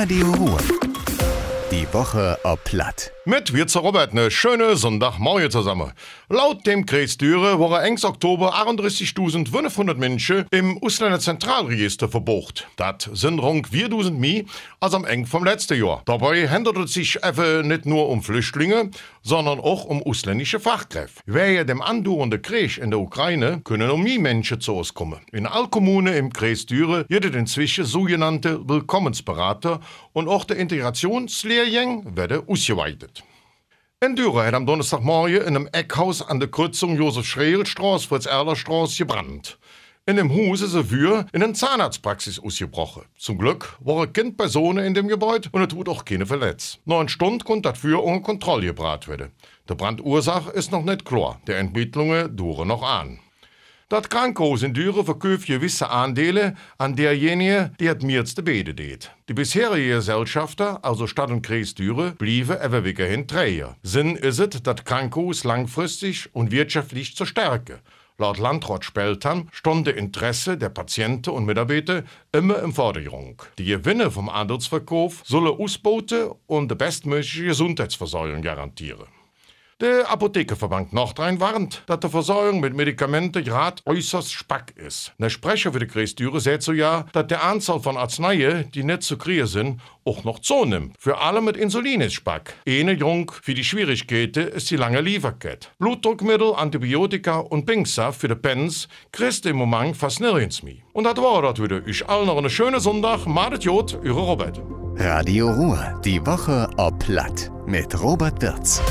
Radio Ruhr. Die Woche ob Platt. Mit wir zu Robert ne schöne Sonntagmorgen zusammen. Laut dem Kreisdüre waren engs Oktober 31.500 Menschen im Ausländer Zentralregister verbucht. Das sind rund 4.000 mehr als am eng vom letzten Jahr. Dabei handelt es sich eben nicht nur um Flüchtlinge, sondern auch um ausländische Fachkräfte. Wer dem andauernden Krieg in der Ukraine können um mehr Menschen zu uns kommen. In all Kommunen im Kreisdüre gibt inzwischen sogenannte Willkommensberater und auch der Integrationslehrgang werden ausgeweitet. In Dürer hat am Donnerstagmorgen in einem Eckhaus an der Kreuzung Josef-Schreel-Straße, Fritz-Erler-Straße gebrannt. In dem Haus ist ein Wür in eine Zahnarztpraxis ausgebrochen. Zum Glück war ein Kind Personen in dem Gebäude und es tut auch keine verletzt. Neun Stunden konnte das Feuer unter Kontrolle gebracht werden. Die Brandursache ist noch nicht klar. Die Entwicklungen dauern noch an. Das Krankenhaus in Düren verkauft gewisse Anteile an derjenige, die het meiste Bede deed. Die bisherige Gesellschafter, also Stadt und Kreis Düren, blieben aber weiterhin Träger. Sinn ist es, das Krankenhaus langfristig und wirtschaftlich zu stärken. Laut Landrat Speltern stand das Interesse der Patienten und Mitarbeiter immer im Vordergrund. Die Gewinne vom Andelsverkauf sollen ausbauten und die bestmögliche Gesundheitsversorgung garantieren. Der Apothekerverband Nordrhein warnt, dass die Versorgung mit Medikamenten gerade äußerst spack ist. Der Sprecher für die Kreisdüre sagt so ja, dass der Anzahl von Arzneien, die nicht zu kriegen sind, auch noch zunimmt. Für alle mit Insulin ist spack. Eine Jung für die Schwierigkeiten ist die lange Lieferkette. Blutdruckmittel, Antibiotika und Pinksaft für die Pens kriegst im Moment fast nirgends mehr. Und das war das wieder. Ich allen noch einen schönen Sonntag. Madet Jod, Ihre Robert. Radio Ruhr. Die Woche ob Platt. Mit Robert Wirz.